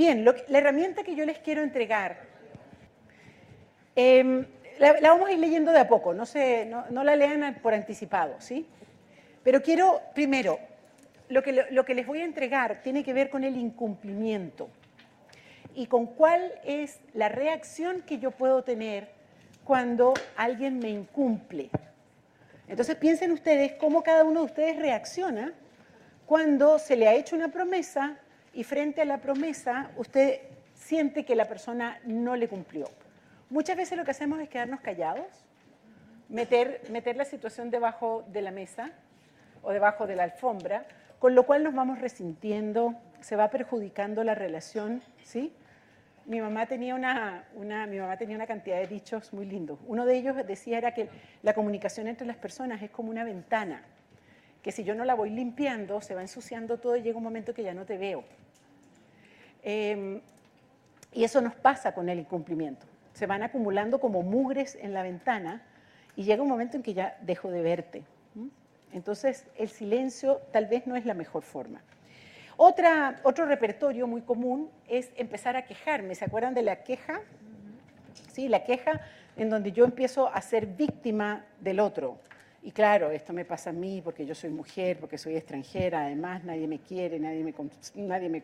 Bien, la herramienta que yo les quiero entregar, em, la, vamos a ir leyendo de a poco, no, no, la lean por anticipado, ¿sí? Pero quiero, primero, lo que, lo que les voy a entregar tiene que ver con el incumplimiento y con cuál es la reacción que yo puedo tener cuando alguien me incumple. Entonces piensen ustedes cómo cada uno de ustedes reacciona cuando se le ha hecho una promesa y frente a la promesa usted siente que la persona no le cumplió. Muchas veces lo que hacemos es quedarnos callados, meter, la situación debajo de la mesa o debajo de la alfombra, con lo cual nos vamos resintiendo, se va perjudicando la relación, ¿sí? Mi mamá tenía una, una, mi mamá tenía una cantidad de dichos muy lindos. Uno de ellos decía era que la comunicación entre las personas es como una ventana, que si yo no la voy limpiando, se va ensuciando todo y llega un momento que ya no te veo. Em, y eso nos pasa con el incumplimiento. Se van acumulando como mugres en la ventana y llega un momento en que ya dejo de verte. Entonces, el silencio tal vez no es la mejor forma. Otra, otro repertorio muy común es empezar a quejarme. ¿Se acuerdan de la queja? Sí, la queja en donde yo empiezo a ser víctima del otro. Y claro, esto me pasa a mí porque yo soy mujer, porque soy extranjera, además nadie me quiere, nadie me, nadie me